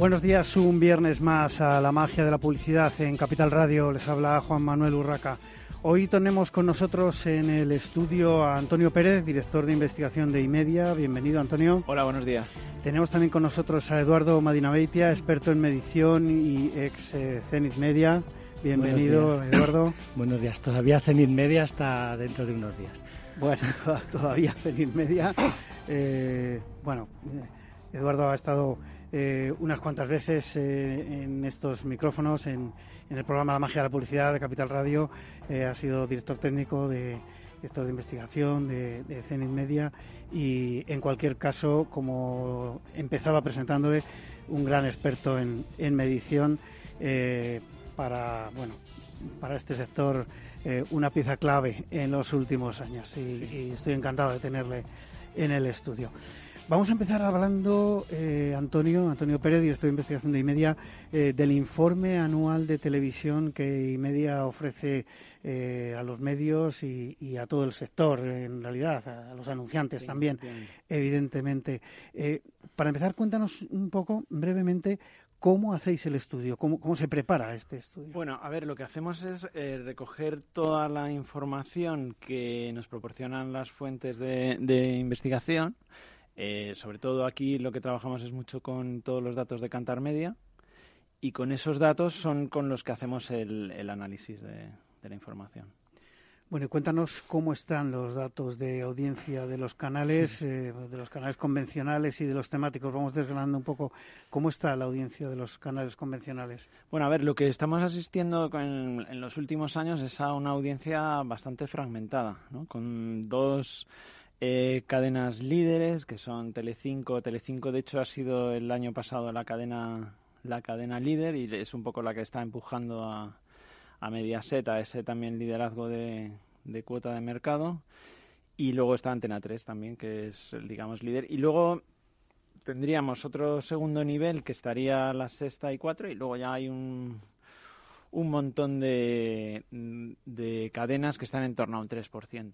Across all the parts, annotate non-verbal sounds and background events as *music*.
Buenos días, un viernes más a la magia de la publicidad en Capital Radio. Les habla Juan Manuel Urraca. Hoy tenemos con nosotros en el estudio a Antonio Pérez, director de investigación de IMEDIA. Bienvenido, Antonio. Hola, buenos días. Tenemos también con nosotros a Eduardo Madinabeitia, experto en medición y ex eh, Zenith Media. Bienvenido, Eduardo. *coughs* buenos días. Todavía Zenith Media está dentro de unos días. Bueno, *laughs* todavía Zenith Media. Eh, bueno, eh, Eduardo ha estado unas cuantas veces en estos micrófonos, en, en el programa La Magia de la Publicidad de Capital Radio. Eh, ha sido director técnico de director de investigación de, de Media y en cualquier caso, como empezaba presentándole, un gran experto en, en medición eh, para, bueno, para este sector, eh, una pieza clave en los últimos años y estoy encantado de tenerle en el estudio. Vamos a empezar hablando, eh, Antonio, Antonio Pérez, director de investigación de IMEDIA, eh, del informe anual de televisión que IMEDIA ofrece eh, a los medios y, a todo el sector, en realidad, a, los anunciantes también, evidentemente. para empezar, cuéntanos un poco, brevemente, ¿Cómo hacéis el estudio? ¿Cómo, ¿Cómo, se prepara este estudio? Bueno, a ver, lo que hacemos es recoger toda la información que nos proporcionan las fuentes de, de investigación eh, sobre todo aquí lo que trabajamos es mucho con todos los datos de Cantar Media y con esos datos son con los que hacemos el, análisis de, la información. Bueno, y cuéntanos cómo están los datos de audiencia de los canales, eh, de los canales convencionales y de los temáticos. Vamos desgranando un poco cómo está la audiencia de los canales convencionales. Bueno, a ver, lo que estamos asistiendo en los últimos años es a una audiencia bastante fragmentada, ¿no? con dos eh, cadenas líderes que son Telecinco. Telecinco, de hecho, ha sido el año pasado la cadena la cadena líder y es un poco la que está empujando a, a Mediaset a ese también liderazgo de, de cuota de mercado. Y luego está Antena 3 también, que es, el, digamos, líder. Y luego tendríamos otro segundo nivel que estaría la sexta y cuatro y luego ya hay un, un montón de, de cadenas que están en torno a un 3%.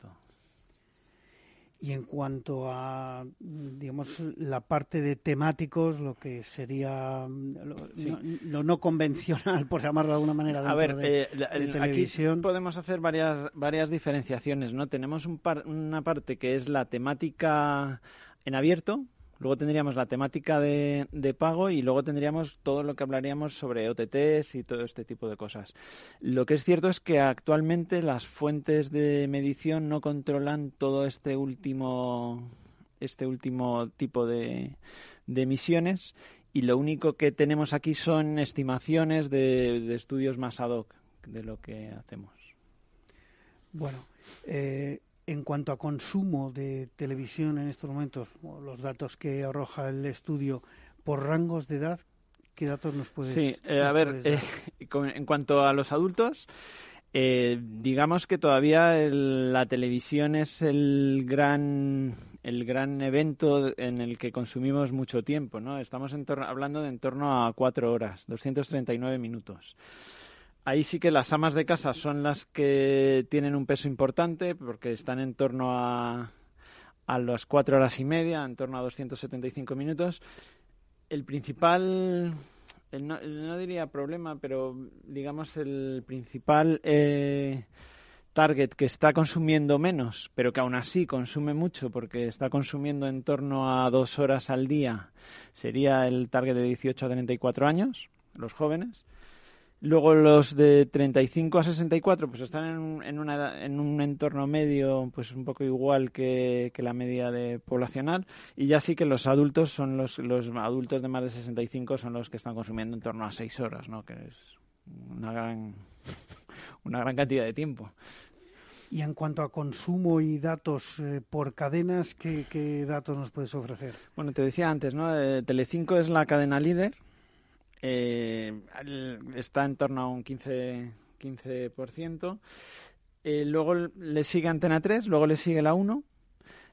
Y en cuanto a, digamos, la parte de temáticos, lo que sería lo, no, convencional, por llamarlo de alguna manera, a ver, de, eh, televisión. Aquí podemos hacer varias, varias diferenciaciones, ¿no? Tenemos un una parte que es la temática en abierto, Luego tendríamos la temática de, de, pago y luego tendríamos todo lo que hablaríamos sobre OTTs y todo este tipo de cosas. Lo que es cierto es que actualmente las fuentes de medición no controlan todo este último este último tipo de, de emisiones y lo único que tenemos aquí son estimaciones de, estudios más ad hoc de lo que hacemos. Bueno, eh, en cuanto a consumo de televisión en estos momentos, los datos que arroja el estudio por rangos de edad, ¿qué datos nos puedes Sí, eh, a ver, eh, *laughs* en cuanto a los adultos, eh, digamos que todavía la televisión es el gran el gran evento en el que consumimos mucho tiempo, ¿no? Estamos hablando de en torno a cuatro horas, 239 minutos. Ahí sí que las amas de casa son las que tienen un peso importante porque están en torno a, a las cuatro horas y media, en torno a 275 minutos. El principal, no, diría problema, pero digamos el principal eh, target que está consumiendo menos, pero que aún así consume mucho porque está consumiendo en torno a dos horas al día, sería el target de 18 a 34 años, los jóvenes Luego los de 35 a 64 pues están en un, en, una, en un entorno medio pues un poco igual que, que, la media de poblacional y ya sí que los adultos son los, los adultos de más de 65 son los que están consumiendo en torno a 6 horas, ¿no? Que es una gran *laughs* una gran cantidad de tiempo. Y en cuanto a consumo y datos eh, por cadenas, ¿qué, datos nos puedes ofrecer? Bueno, te decía antes, ¿no? Eh, Telecinco es la cadena líder. Eh, está en torno a un 15%. 15%. luego le sigue Antena 3, luego le sigue la 1.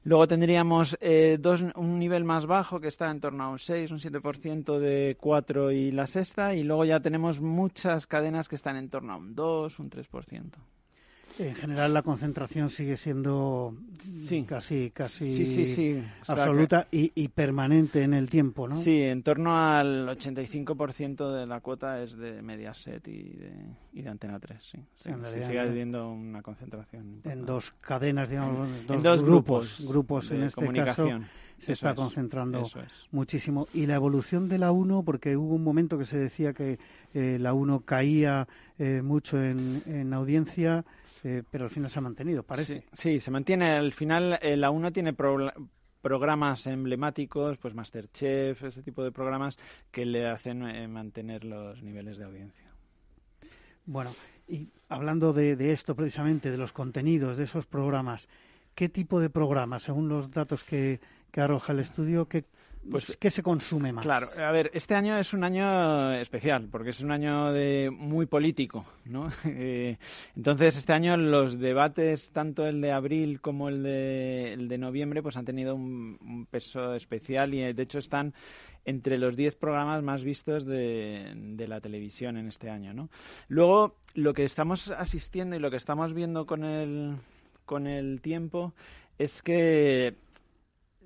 Luego tendríamos dos, un nivel más bajo que está en torno a un 6, un 7% de 4 y la sexta. Y luego ya tenemos muchas cadenas que están en torno a un 2, un 3%. En general la concentración sigue siendo casi casi absoluta y, permanente en el tiempo, ¿no? Sí, en torno al 85% de la cuota es de Mediaset y de, y de Antena 3, sí. sigue habiendo una concentración. En dos cadenas, digamos, dos, dos grupos, grupos, en este caso se está concentrando muchísimo. Y la evolución de la 1, porque hubo un momento que se decía que eh, la 1 caía eh, mucho en, en audiencia, eh, pero al final se ha mantenido, parece. Sí, se mantiene. Al final eh, la 1 tiene programas emblemáticos, pues Masterchef, ese tipo de programas que le hacen eh, mantener los niveles de audiencia. Bueno, y hablando de, de, esto precisamente, de los contenidos, de esos programas, ¿qué tipo de programas, según los datos que, que arroja el estudio, qué pues, ¿qué se consume más? Claro, a ver, este año es un año especial, porque es un año de muy político, ¿no? *laughs* Eh, entonces, este año los debates, tanto el de abril como el de, el de noviembre, pues han tenido un, peso especial y, de hecho, están entre los 10 programas más vistos de, de, la televisión en este año, ¿no? Luego, lo que estamos asistiendo y lo que estamos viendo con el, con el tiempo es que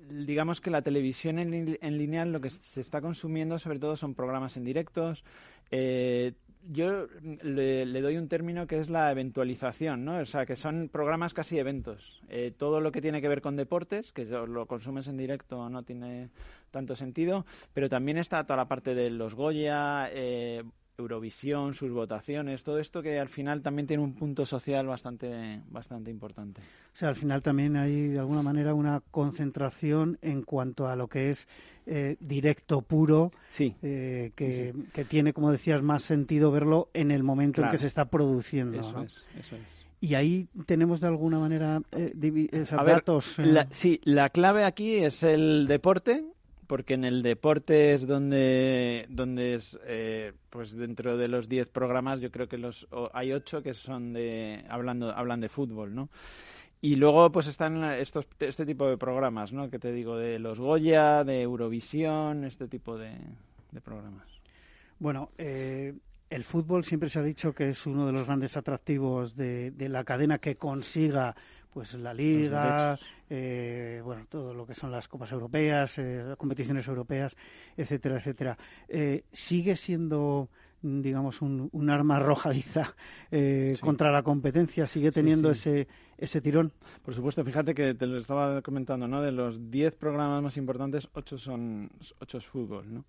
digamos que la televisión en, en, lineal lo que se está consumiendo sobre todo son programas en directos. Eh, yo le, doy un término que es la eventualización, ¿no? O sea, que son programas casi eventos. Eh, todo lo que tiene que ver con deportes, que lo consumes en directo no tiene tanto sentido, pero también está toda la parte de los Goya, eh, Eurovisión, sus votaciones, todo esto que al final también tiene un punto social bastante, bastante importante. O sea, al final también hay de alguna manera una concentración en cuanto a lo que es eh, directo puro, sí. Eh, que, que, tiene, como decías, más sentido verlo en el momento en que se está produciendo. Eso es, eso es. Y ahí tenemos de alguna manera eh, datos. sí, la clave aquí es el deporte porque en el deporte es donde, donde es, eh, pues dentro de los 10 programas yo creo que los hay 8 que son de, hablando, hablan de fútbol, ¿no? Y luego pues están estos, este tipo de programas, ¿no? Que te digo, de los Goya, de Eurovisión, este tipo de, programas. Bueno, eh, el fútbol siempre se ha dicho que es uno de los grandes atractivos de, de la cadena que consiga pues la liga, eh, bueno, todo lo que son las copas europeas, eh, competiciones europeas, etcétera, etcétera. Eh, sigue siendo digamos un, un arma arrojadiza eh, contra la competencia sigue teniendo ese ese tirón por supuesto fíjate que te lo estaba comentando no de los 10 programas más importantes ocho son ocho es fútbol no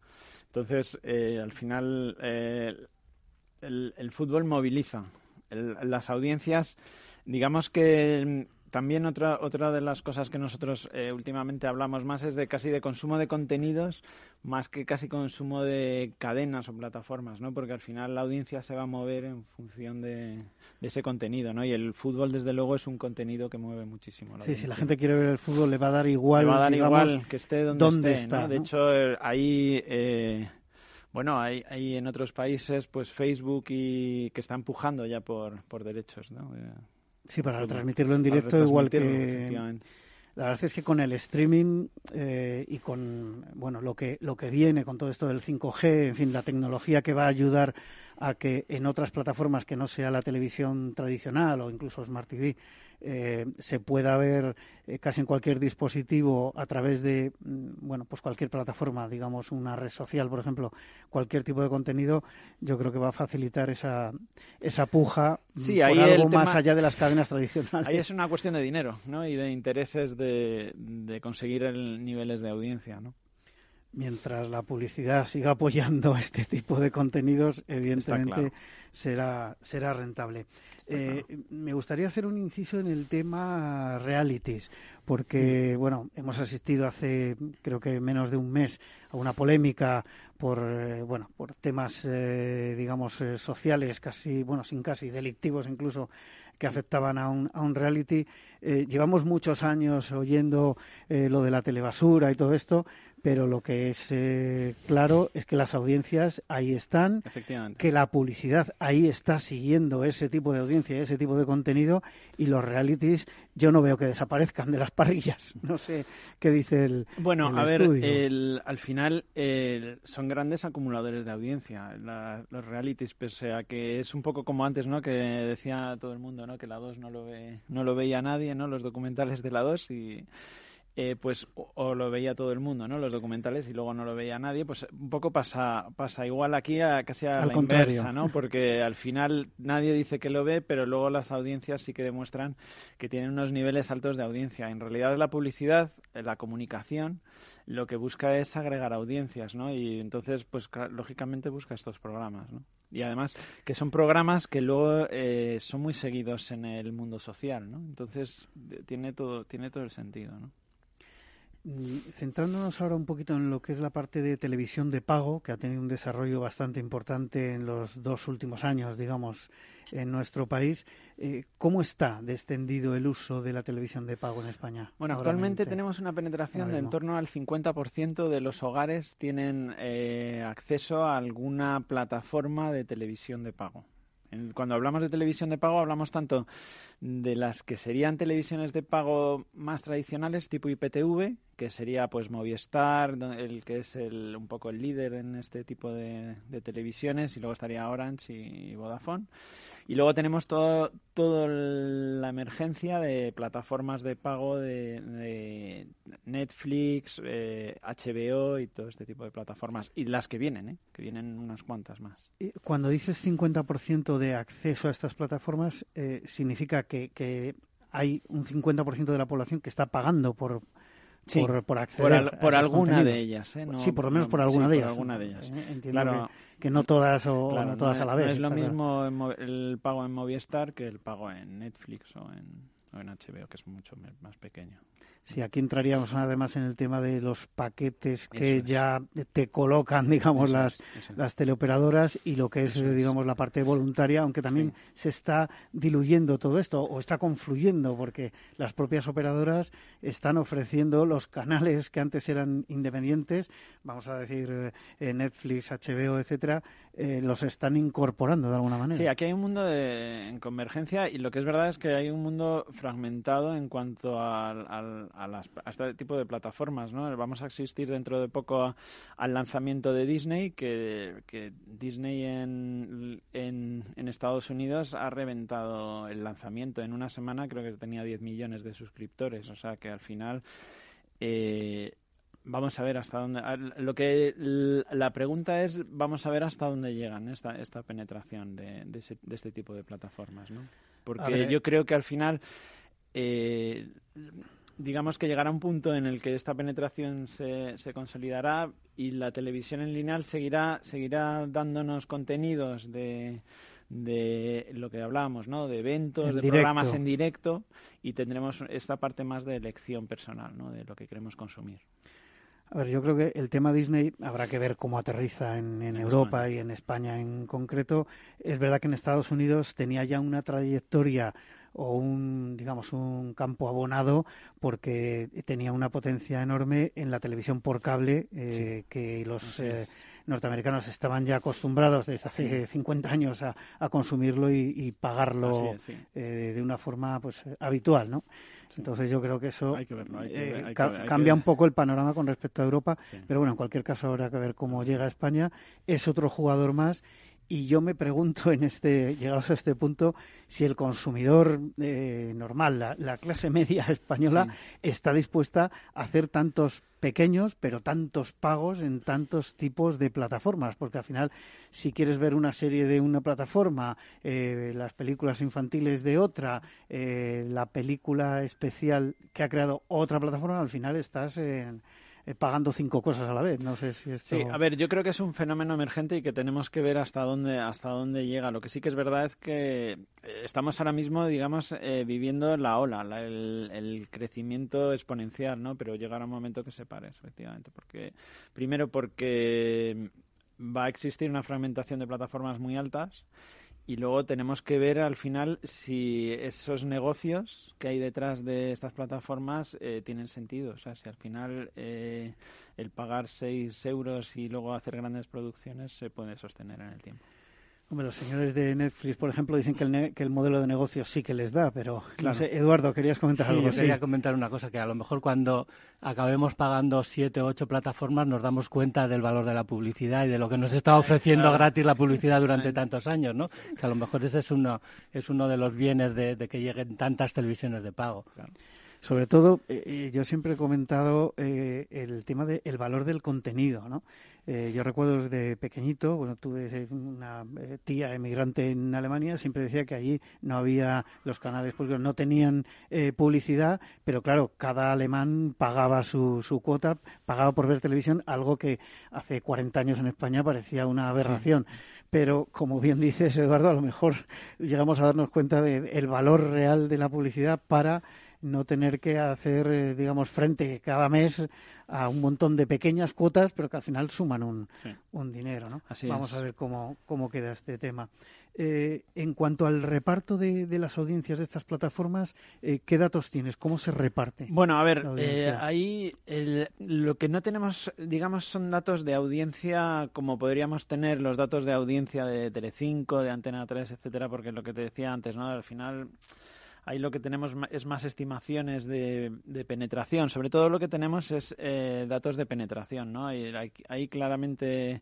entonces al final el, el, fútbol moviliza. Las audiencias digamos que también otra, otra de las cosas que nosotros eh, últimamente hablamos más es de casi de consumo de contenidos más que casi consumo de cadenas o plataformas, ¿no? Porque al final la audiencia se va a mover en función de, ese contenido, ¿no? Y el fútbol, desde luego, es un contenido que mueve muchísimo. sí, si la gente quiere ver el fútbol, le va a dar igual, le va a dar igual que esté donde, esté, está. De hecho, eh, ahí... Eh, bueno, hay, hay en otros países, pues Facebook y que está empujando ya por, por derechos, ¿no? Sí, para transmitirlo en directo, igual que. La verdad es que con el streaming eh, y con bueno lo que lo que viene con todo esto del 5G, en fin, la tecnología que va a ayudar a que en otras plataformas que no sea la televisión tradicional o incluso Smart TV eh, se pueda ver eh, casi en cualquier dispositivo a través de mm, bueno pues cualquier plataforma digamos una red social por ejemplo cualquier tipo de contenido yo creo que va a facilitar esa esa puja mm, sí, por algo más allá de las cadenas tradicionales ahí es una cuestión de dinero ¿no? y de intereses de, de conseguir el, niveles de audiencia ¿no? Mientras la publicidad siga apoyando *laughs* este tipo de contenidos, evidentemente será, será rentable. Eh, me gustaría hacer un inciso en el tema realities, porque bueno, hemos asistido hace creo que menos de un mes a una polémica por eh, bueno por temas eh, digamos sociales casi bueno sin casi delictivos incluso que afectaban a un, a un reality. Eh, llevamos muchos años oyendo eh, lo de la telebasura y todo esto, pero lo que es eh, claro es que las audiencias ahí están, que la publicidad ahí está siguiendo ese tipo de audiencia, ese tipo de contenido y los realities yo no veo que desaparezcan de las parrillas. *laughs* No sé qué dice el Bueno, a ver, al final son grandes acumuladores de audiencia los realities, pese a que es un poco como antes, ¿no? Que decía todo el mundo, ¿no? Que la 2 no lo ve, no lo veía nadie, ¿no? Los documentales de la 2 y eh, pues o, lo veía todo el mundo, ¿no? Los documentales y luego no lo veía nadie, pues un poco pasa pasa igual aquí a casi a la inversa, ¿no? Porque al final nadie dice que lo ve, pero luego las audiencias sí que demuestran que tienen unos niveles altos de audiencia. En realidad la publicidad, eh, la comunicación, lo que busca es agregar audiencias, ¿no? Y entonces, pues lógicamente busca estos programas, ¿no? Y además que son programas que luego eh, son muy seguidos en el mundo social, ¿no? Entonces tiene todo tiene todo el sentido, ¿no? Mm, centrándonos ahora un poquito en lo que es la parte de televisión de pago, que ha tenido un desarrollo bastante importante en los dos últimos años, digamos, en nuestro país, eh, ¿cómo está descendido el uso de la televisión de pago en España? Bueno, actualmente tenemos una penetración de en torno al 50% de los hogares tienen eh, acceso a alguna plataforma de televisión de pago. Cuando hablamos de televisión de pago, hablamos tanto de las que serían televisiones de pago más tradicionales, tipo IPTV, que sería pues Movistar, el que es el, un poco el líder en este tipo de, televisiones, y luego estaría Orange y Vodafone. Y luego tenemos todo, toda la emergencia de plataformas de pago de, Netflix, HBO eh, y todo este tipo de plataformas. Y las que vienen, ¿eh? que vienen unas cuantas más. Cuando dices 50% de acceso a estas plataformas, eh, significa que hay un 50% de la población que está pagando por por, acceder por, alguna de ellas. ¿eh? sí, por lo menos por alguna de ellas. Alguna de ellas. Entiendo que, no todas o no todas a la vez. No es lo mismo el pago en Movistar que el pago en Netflix o en, o en HBO, que es mucho más pequeño. Sí, aquí entraríamos además en el tema de los paquetes que ya te colocan, digamos, las, las teleoperadoras y lo que es, digamos, la parte voluntaria, aunque también se está diluyendo todo esto o está confluyendo porque las propias operadoras están ofreciendo los canales que antes eran independientes, vamos a decir eh, Netflix, HBO, etcétera, eh, los están incorporando de alguna manera. Sí, aquí hay un mundo de, en convergencia y lo que es verdad es que hay un mundo fragmentado en cuanto al a, este tipo de plataformas. ¿no? Vamos a asistir dentro de poco al lanzamiento de Disney, que, Disney en, en, Estados Unidos ha reventado el lanzamiento. En una semana creo que tenía 10 millones de suscriptores, o sea que al final... Eh, vamos a ver hasta dónde lo que la pregunta es vamos a ver hasta dónde llegan esta esta penetración de, de, este tipo de plataformas no porque yo creo que al final eh, digamos que llegará un punto en el que esta penetración se, se consolidará y la televisión en lineal seguirá, seguirá dándonos contenidos de, de lo que hablábamos, ¿no? De eventos, de programas en directo y tendremos esta parte más de elección personal, ¿no? De lo que queremos consumir. A ver, yo creo que el tema Disney habrá que ver cómo aterriza en, Europa y en España en concreto. Es verdad que en Estados Unidos tenía ya una trayectoria o un digamos un campo abonado porque tenía una potencia enorme en la televisión por cable eh, que los eh, norteamericanos estaban ya acostumbrados desde hace 50 años a, consumirlo y, pagarlo eh, de una forma pues habitual no entonces yo creo que eso cambia un poco el panorama con respecto a Europa pero bueno en cualquier caso habrá que ver cómo llega a España. Es otro jugador más y yo me pregunto, en este, llegados a este punto, si el consumidor eh, normal, la, clase media española, está dispuesta a hacer tantos pequeños, pero tantos pagos en tantos tipos de plataformas, porque al final, si quieres ver una serie de una plataforma, eh, las películas infantiles de otra, eh, la película especial que ha creado otra plataforma, al final estás en eh, pagando cinco cosas a la vez. No sé si esto... Sí, a ver, yo creo que es un fenómeno emergente y que tenemos que ver hasta dónde hasta dónde llega. Lo que sí que es verdad es que eh, estamos ahora mismo, digamos, eh, viviendo la ola, el, crecimiento exponencial, ¿no? Pero llegará un momento que se pare, efectivamente, porque primero porque va a existir una fragmentación de plataformas muy altas y luego tenemos que ver al final si esos negocios que hay detrás de estas plataformas eh, tienen sentido. O sea, si al final eh, el pagar 6 euros y luego hacer grandes producciones se puede sostener en el tiempo. Hombre, los señores de Netflix, por ejemplo, dicen que el, que el modelo de negocio sí que les da, pero no sé, Eduardo, querías comentar sí, algo. Yo quería comentar una cosa, que a lo mejor cuando acabemos pagando siete o ocho plataformas nos damos cuenta del valor de la publicidad y de lo que nos está ofreciendo gratis la publicidad durante tantos años, ¿no? Que a lo mejor ese es uno, es uno de los bienes de, de que lleguen tantas televisiones de pago. Claro. Sobre todo, eh, eh, yo siempre he comentado eh, el tema del el valor del contenido, ¿no? Eh, yo recuerdo desde pequeñito, bueno, tuve una eh, tía emigrante en Alemania, siempre decía que allí no había los canales porque no tenían eh, publicidad, pero claro, cada alemán pagaba su, su cuota, pagaba por ver televisión, algo que hace 40 años en España parecía una aberración. Sí. Pero, como bien dices, Eduardo, a lo mejor llegamos a darnos cuenta del de valor real de la publicidad para no tener que hacer, eh, digamos, frente cada mes a un montón de pequeñas cuotas, pero que al final suman un, sí. un dinero, ¿no? Así Vamos es. a ver cómo, cómo queda este tema. Eh, en cuanto al reparto de, de, las audiencias de estas plataformas, eh, ¿qué datos tienes? ¿Cómo se reparte? Bueno, a ver, eh, ahí el, lo que no tenemos, digamos, son datos de audiencia como podríamos tener los datos de audiencia de Telecinco, de Antena 3, etcétera, porque lo que te decía antes, ¿no? Al final ahí lo que tenemos es más estimaciones de, de penetración. Sobre todo lo que tenemos es eh, datos de penetración, ¿no? Ahí, ahí claramente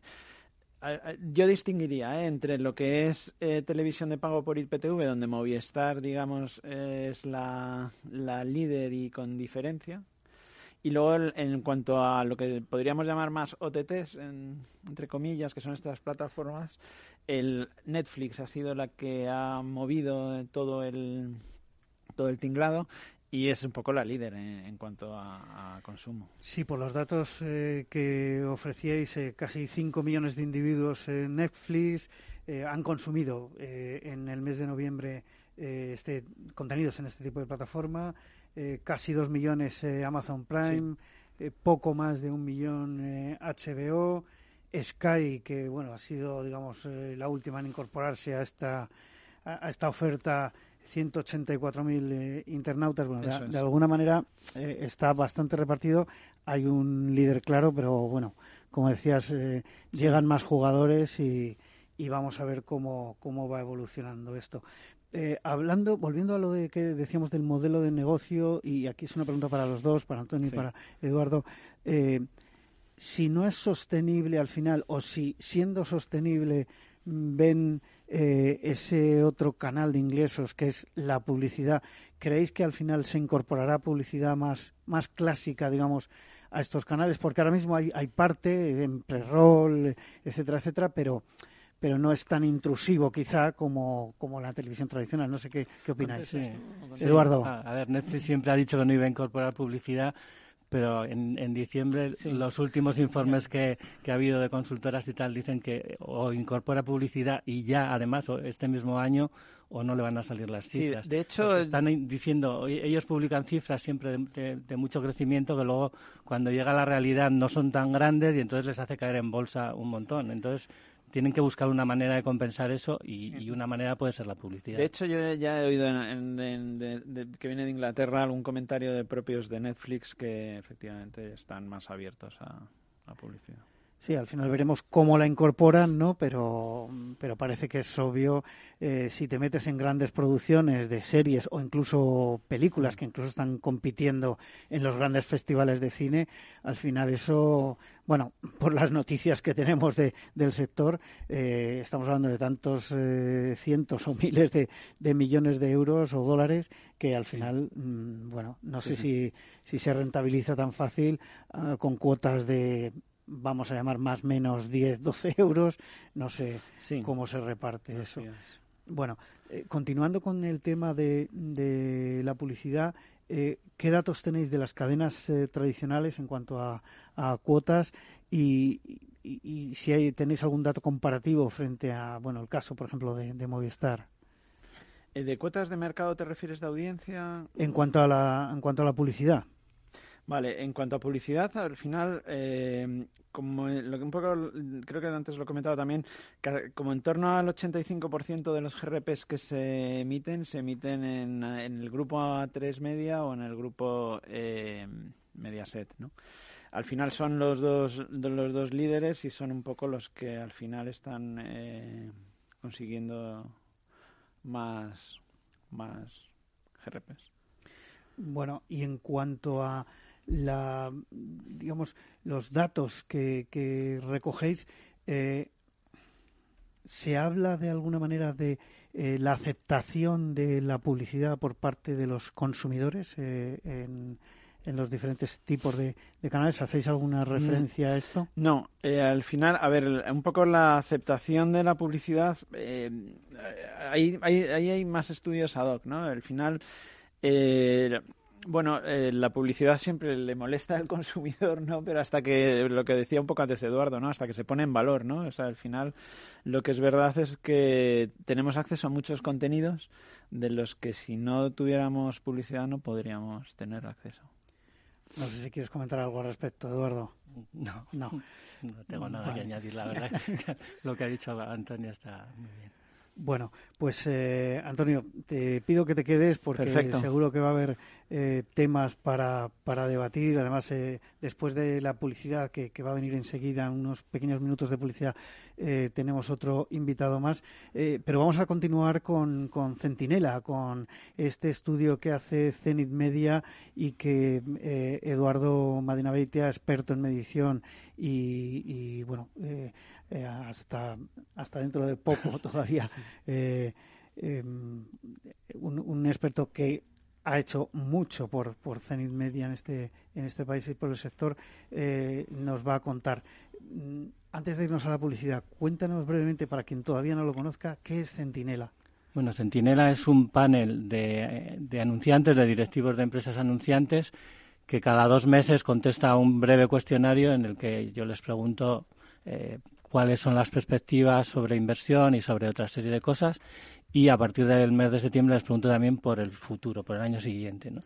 yo distinguiría ¿eh? entre lo que es eh, televisión de pago por IPTV, donde Movistar, digamos, es la, líder y con diferencia. Y luego, en cuanto a lo que podríamos llamar más OTTs, en, entre comillas, que son estas plataformas, el Netflix ha sido la que ha movido todo el, todo el tinglado y es un poco la líder en, en cuanto a, a, consumo. Sí, por los datos eh, que ofrecíais, eh, casi 5 millones de individuos en Netflix eh, han consumido eh, en el mes de noviembre eh, este, contenidos en este tipo de plataforma, eh, casi 2 millones Amazon Prime, sí. poco más de un millón HBO, Sky, que bueno ha sido digamos la última en incorporarse a esta, a, a esta oferta 184.000 eh, internautas. Bueno, de, de, alguna manera eh, está bastante repartido. Hay un líder claro, pero bueno, como decías, eh, llegan más jugadores y, y, vamos a ver cómo, cómo va evolucionando esto. Eh, hablando, volviendo a lo de que decíamos del modelo de negocio, y aquí es una pregunta para los dos, para Antonio sí. y para Eduardo. Si no es sostenible al final, o si siendo sostenible ven eh, ese otro canal de ingresos que es la publicidad, ¿creéis que al final se incorporará publicidad más, más clásica, digamos, a estos canales? Porque ahora mismo hay, hay parte en pre-roll, etcétera, etcétera, pero pero no es tan intrusivo quizá como, como la televisión tradicional. No sé qué, qué opináis. Sí. Eduardo. A, a, ver, Netflix siempre ha dicho que no iba a incorporar publicidad, pero en, en diciembre sí. los últimos informes que, que, ha habido de consultoras y tal dicen que o incorpora publicidad y ya además este mismo año o no le van a salir las cifras. Sí, de hecho, están diciendo, ellos publican cifras siempre de, de, de, mucho crecimiento que luego cuando llega la realidad no son tan grandes y entonces les hace caer en bolsa un montón. Entonces tienen que buscar una manera de compensar eso y, y, una manera puede ser la publicidad. De hecho, yo ya he oído en, en, en, de, de, que viene de Inglaterra algún comentario de propios de Netflix que efectivamente están más abiertos a, a publicidad. Sí, al final veremos cómo la incorporan, ¿no? Pero, pero parece que es obvio eh, si te metes en grandes producciones de series o incluso películas que incluso están compitiendo en los grandes festivales de cine, al final eso, bueno, por las noticias que tenemos de, del sector, eh, estamos hablando de tantos eh, cientos o miles de, de, millones de euros o dólares que al final, mmm, bueno, no sé sí. Si, si se rentabiliza tan fácil uh, con cuotas de vamos a llamar más menos 10, 12 *laughs* euros, no sé sí. cómo se reparte eso. Bueno, eh, continuando con el tema de, de la publicidad, eh, ¿qué datos tenéis de las cadenas eh, tradicionales en cuanto a, a cuotas y, y, y, si hay, tenéis algún dato comparativo frente a, bueno, el caso, por ejemplo, de, de Movistar? ¿De cuotas de mercado te refieres de audiencia? En cuanto a la, en cuanto a la publicidad. Vale, en cuanto a publicidad, al final, eh, como lo que un poco, creo que antes lo he comentado también, como en torno al 85% de los GRPs que se emiten, se emiten en, el grupo A3 Media o en el grupo eh, Mediaset, ¿no? Al final son los dos, los dos líderes y son un poco los que al final están eh, consiguiendo más, más GRPs. Bueno, y en cuanto a la, digamos, los datos que, recogéis, eh, ¿se habla de alguna manera de eh, la aceptación de la publicidad por parte de los consumidores eh, en, los diferentes tipos de, canales? ¿Hacéis alguna mm. referencia a esto? No, al final, a ver, un poco la aceptación de la publicidad, ahí, ahí, hay más estudios ad hoc, ¿no? Al final, eh, bueno, eh, la publicidad siempre le molesta al *laughs* consumidor, ¿no? Pero hasta que, lo que decía un poco antes Eduardo, ¿no? Hasta que se pone en valor, ¿no? O sea, al final lo que es verdad es que tenemos acceso a muchos contenidos de los que si no tuviéramos publicidad no podríamos tener acceso. No sé si quieres comentar algo al respecto, Eduardo. *laughs* No, no. *laughs* No tengo nada que añadir, la verdad. lo que ha dicho Antonio está muy bien. Bueno, pues eh, Antonio, te pido que te quedes porque seguro que va a haber eh, temas para, para debatir. Además, eh, después de la publicidad que, va a venir enseguida, unos pequeños minutos de publicidad, eh, tenemos otro invitado más. pero vamos a continuar con, con Centinela, con este estudio que hace Zenit Media y que Eduardo Madinabeitia, experto en medición y, y bueno, hasta, hasta dentro de poco *laughs* todavía. Em, un, un, experto que ha hecho mucho por, por Zenit Media en este, en este país y por el sector, eh, nos va a contar. Mm, antes de irnos a la publicidad, cuéntanos brevemente, para quien todavía no lo conozca, ¿qué es Centinela? Bueno, Centinela es un panel de, de anunciantes, de directivos de empresas anunciantes, que cada dos meses contesta un breve cuestionario en el que yo les pregunto eh, cuáles son las perspectivas sobre inversión y sobre otra serie de cosas y a partir del mes de septiembre les pregunto también por el futuro, por el año siguiente. ¿no?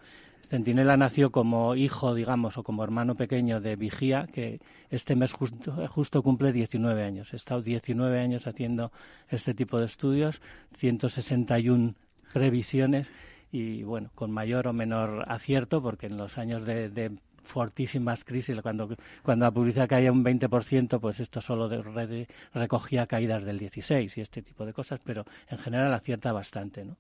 Centinela nació como hijo, digamos, o como hermano pequeño de Vigía, que este mes justo, justo cumple 19 años. He estado 19 años haciendo este tipo de estudios, 161 revisiones y, bueno, con mayor o menor acierto, porque en los años de fortísimas crisis, cuando, cuando la publicidad caía un 20%, pues esto solo de, recogía caídas del 16 y este tipo de cosas, pero en general acierta bastante, ¿no?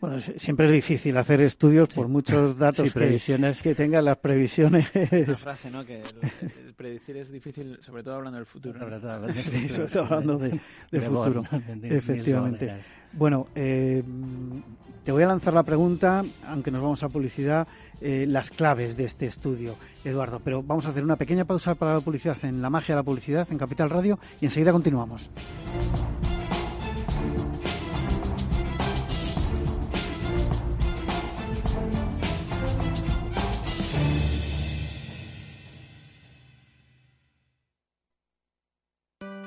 Bueno, siempre es difícil hacer estudios por muchos datos previsiones. Que, tengan las previsiones. Una frase, ¿no? Que el, predecir es difícil, sobre todo hablando del futuro. *laughs* Sobre todo, hablando de, futuro. efectivamente. Bueno, eh, te voy a lanzar la pregunta, aunque nos vamos a publicidad. Eh, las claves de este estudio, Eduardo. Pero vamos a hacer una pequeña pausa para la publicidad en La Magia de la Publicidad en Capital Radio y enseguida continuamos.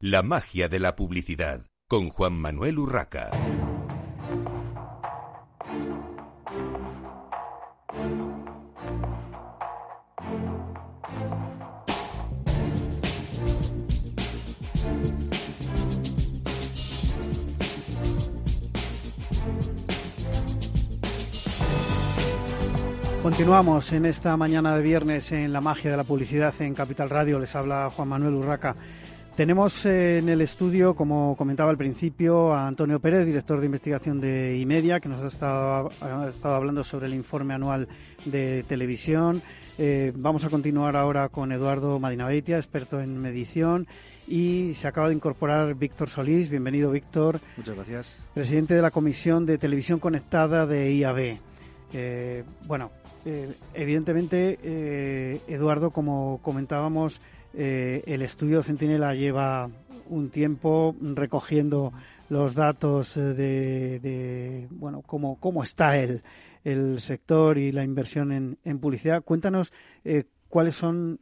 La magia de la publicidad con Juan Manuel Urraca. Continuamos en esta mañana de viernes en la magia de la publicidad en Capital Radio. Les habla Juan Manuel Urraca. Tenemos eh, en el estudio, como comentaba al principio, a Antonio Pérez, director de investigación de IMEDIA, que nos ha estado, hablando sobre el informe anual de televisión. Eh, vamos a continuar ahora con Eduardo Madinabeitia, experto en medición. Y se acaba de incorporar Víctor Solís. Bienvenido, Víctor. Muchas gracias. Presidente de la Comisión de Televisión Conectada de IAB. Eh, bueno, eh, evidentemente, Eduardo, como comentábamos, eh, el estudio Centinela lleva un tiempo recogiendo los datos de, bueno, cómo, cómo está el, el sector y la inversión en, en publicidad. Cuéntanos cuáles son,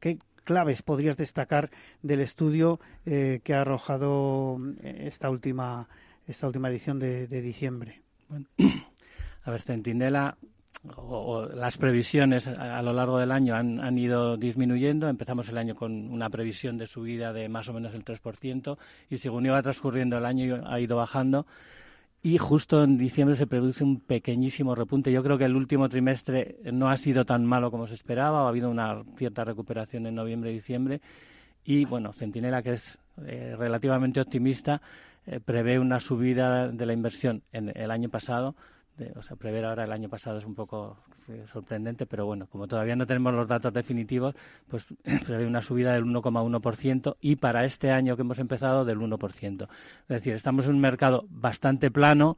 qué claves podrías destacar del estudio que ha arrojado esta última, esta última edición de, de diciembre. *clears throat* A ver, Centinela o, las previsiones a, lo largo del año han, han, ido disminuyendo. Empezamos el año con una previsión de subida de más o menos el 3% y según iba transcurriendo el año ha ido bajando. Y justo en diciembre se produce un pequeñísimo repunte. Yo creo que el último trimestre no ha sido tan malo como se esperaba. Ha habido una cierta recuperación en noviembre y diciembre. Y bueno, Centinela, que es eh, relativamente optimista, eh, prevé una subida de la inversión en el año pasado o sea, prever ahora el año pasado es un poco sorprendente, pero bueno, como todavía no tenemos los datos definitivos, pues *clears throat* prevé una subida del 1,1% y para este año que hemos empezado del 1%. Es decir, estamos en un mercado bastante plano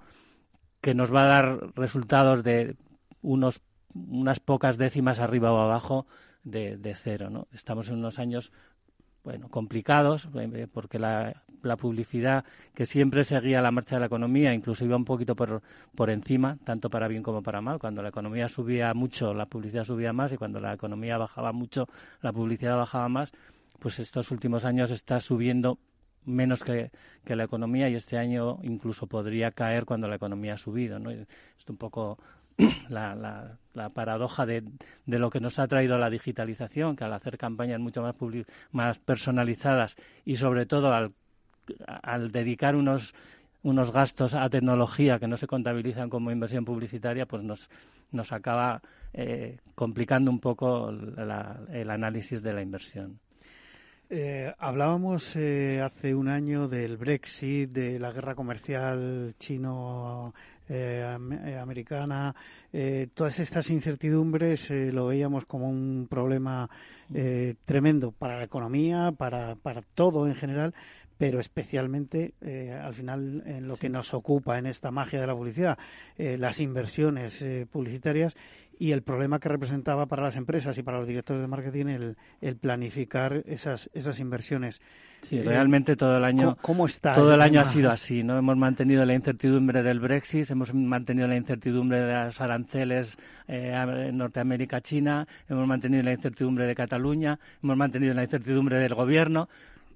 que nos va a dar resultados de unos, unas pocas décimas arriba o abajo de, de cero. ¿no? Estamos en unos años bueno, complicados, eh, porque la, la, publicidad que siempre seguía la marcha de la economía, incluso iba un poquito por, por encima, tanto para bien como para mal. Cuando la economía subía mucho, la publicidad subía más, y cuando la economía bajaba mucho, la publicidad bajaba más. Pues estos últimos años está subiendo menos que, que la economía y este año incluso podría caer cuando la economía ha subido. ¿no? Es un poco *clears throat* la, la, la paradoja de, de, lo que nos ha traído la digitalización, que al hacer campañas mucho más, más personalizadas y sobre todo al, al dedicar unos, unos gastos a tecnología que no se contabilizan como inversión publicitaria, pues nos, nos acaba eh, complicando un poco la, el análisis de la inversión. Eh, hablábamos eh, hace un año del Brexit, de la guerra comercial chino eh, americana, todas estas incertidumbres lo veíamos como un problema tremendo para la economía, para, para todo en general, pero especialmente al final en lo que nos ocupa en esta magia de la publicidad, las inversiones publicitarias y el problema que representaba para las empresas y para los directores de marketing el, el planificar esas, esas inversiones. Sí, realmente todo el año, ¿cómo, está todo el, año ha sido así, ¿no? Hemos mantenido la incertidumbre del Brexit, hemos mantenido la incertidumbre de las aranceles eh, en Norteamérica-China, hemos mantenido la incertidumbre de Cataluña, hemos mantenido la incertidumbre del gobierno.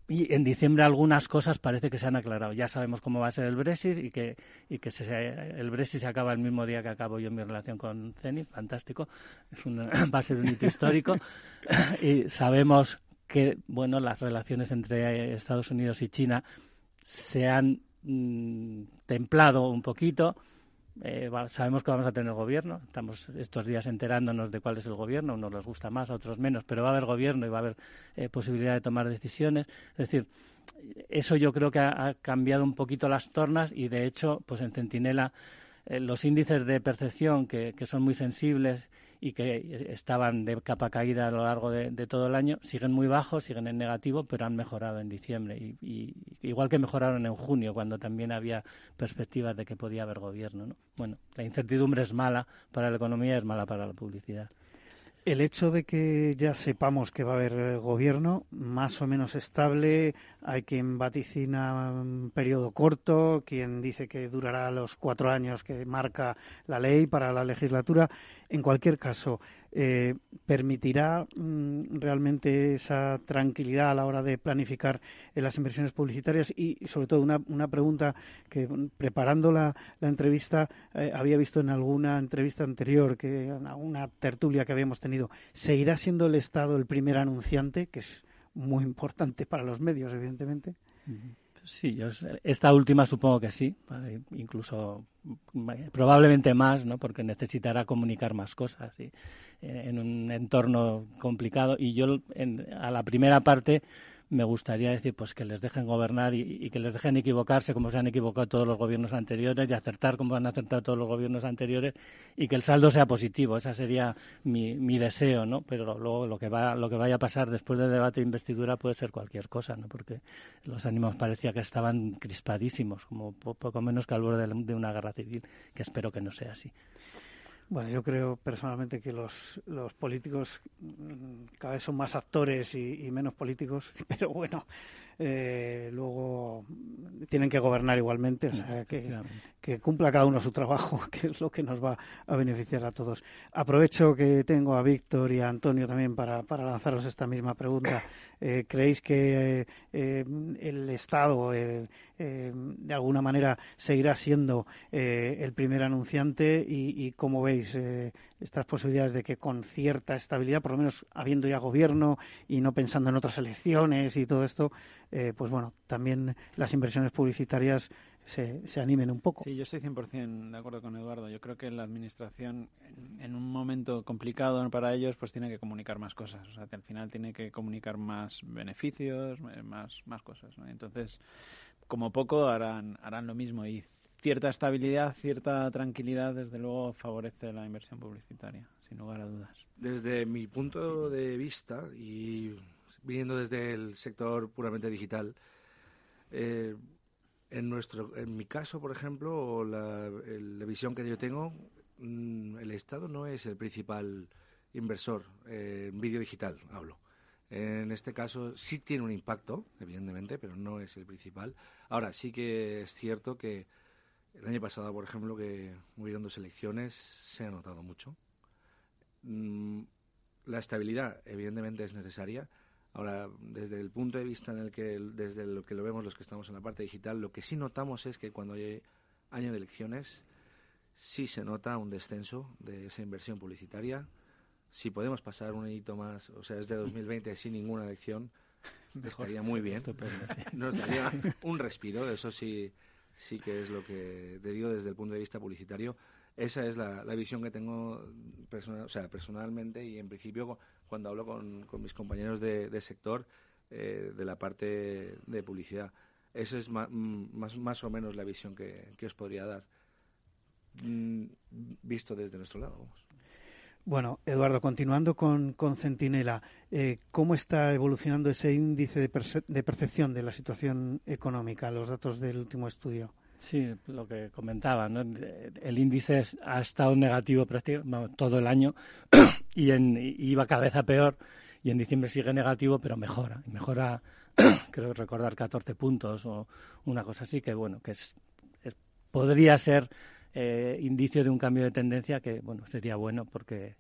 Y en diciembre algunas cosas parece que se han aclarado. Ya sabemos cómo va a ser el Brexit y que, y que el Brexit se acaba el mismo día que acabo yo mi relación con Zenit. Fantástico. Es una, *laughs* va a ser un hito histórico. *laughs* y sabemos que bueno las relaciones entre Estados Unidos y China se han mm, templado un poquito eh, sabemos que vamos a tener gobierno, estamos estos días enterándonos de cuál es el gobierno, unos les gusta más, a otros menos, pero va a haber gobierno y va a haber eh, posibilidad de tomar decisiones. Es decir, eso yo creo que ha, cambiado un poquito las tornas y de hecho, pues en Centinela eh, los índices de percepción que, que son muy sensibles y que estaban de capa caída a lo largo de, todo el año, siguen muy bajos, siguen en negativo, pero han mejorado en diciembre. Y, igual que mejoraron en junio, cuando también había perspectivas de que podía haber gobierno. ¿no? Bueno, la incertidumbre es mala para la economía, es mala para la publicidad. El hecho de que ya sepamos que va a haber eh, gobierno más o menos estable, hay quien vaticina un periodo corto, quien dice que durará los cuatro años que marca la ley para la legislatura. En cualquier caso, eh, ¿permitirá mm, realmente esa tranquilidad a la hora de planificar las inversiones publicitarias? Y, sobre todo una, una pregunta que preparando la, entrevista había visto en alguna entrevista anterior, que en alguna tertulia que habíamos tenido, ¿seguirá siendo el Estado el primer anunciante, que es muy importante para los medios, evidentemente? Sí, esta última supongo que sí, incluso probablemente más, ¿no? porque necesitará comunicar más cosas eh, en un entorno complicado. Y yo a la primera parte me gustaría decir pues que les dejen gobernar y, que les dejen equivocarse como se han equivocado todos los gobiernos anteriores y acertar como han acertado todos los gobiernos anteriores y que el saldo sea positivo. Ese sería mi, mi deseo, ¿no? Pero luego lo que va lo que vaya a pasar después del debate de investidura puede ser cualquier cosa, ¿no? Porque los ánimos parecía que estaban crispadísimos, como poco menos que al borde de una guerra civil, que espero que no sea así. Bueno, yo creo personalmente que los, los políticos mm, cada vez son más actores y, y menos políticos, *laughs* pero bueno, eh, luego tienen que gobernar igualmente, o sea, que, que, cumpla cada uno su trabajo, *laughs* que es lo que nos va a beneficiar a todos. Aprovecho que tengo a Víctor y a Antonio también para, para lanzaros esta misma pregunta. *coughs* Eh, ¿Creéis que eh, el Estado, de alguna manera, seguirá siendo el primer anunciante y, y cómo veis estas posibilidades de que con cierta estabilidad, por lo menos habiendo ya gobierno y no pensando en otras elecciones y todo esto, eh, pues bueno, también las inversiones publicitarias se, se, animen un poco. Sí, yo estoy 100% de acuerdo con Eduardo. Yo creo que la administración, en, un momento complicado para ellos, pues tiene que comunicar más cosas. O sea, que al final tiene que comunicar más beneficios, eh, más, más cosas. Entonces, como poco harán, harán lo mismo. Y cierta estabilidad, cierta tranquilidad, desde luego favorece la inversión publicitaria, sin lugar a dudas. Desde mi punto de vista y viniendo desde el sector puramente digital, eh, en nuestro, en mi caso, por ejemplo, la, visión que yo tengo, mm, el Estado no es el principal inversor en vídeo digital, hablo. En este caso sí tiene un impacto, evidentemente, pero no es el principal. Ahora sí que es cierto que el año pasado, por ejemplo, que hubieron dos elecciones, se ha notado mucho. Mm, la estabilidad, evidentemente, es necesaria. Ahora, desde el punto de vista en el que, desde lo que lo vemos los que estamos en la parte digital, lo que sí notamos es que cuando hay año de elecciones, sí se nota un descenso de esa inversión publicitaria. Si podemos pasar un hito más, o sea, desde 2020 sin ninguna elección, *laughs* estaría muy bien. *laughs* Nos daría un respiro, eso sí sí que es lo que te digo desde el punto de vista publicitario. Esa es la, visión que tengo personal, o sea, personalmente y en principio cuando hablo con, con mis compañeros de, sector eh, de la parte de publicidad. Esa es más, más, o menos la visión que, os podría dar, mm, visto desde nuestro lado. Bueno, Eduardo, continuando con, con Centinela, eh, ¿cómo está evolucionando ese índice de, de, percepción de la situación económica, los datos del último estudio? Sí, lo que comentaba, ¿no? el índice ha estado negativo prácticamente todo el año *clears throat* y en, iba cada vez a peor y en diciembre sigue negativo, pero mejora. Mejora, *clears throat* creo recordar, 14 puntos o una cosa así, que bueno, que es, podría ser eh, indicio de un cambio de tendencia que, bueno, sería bueno porque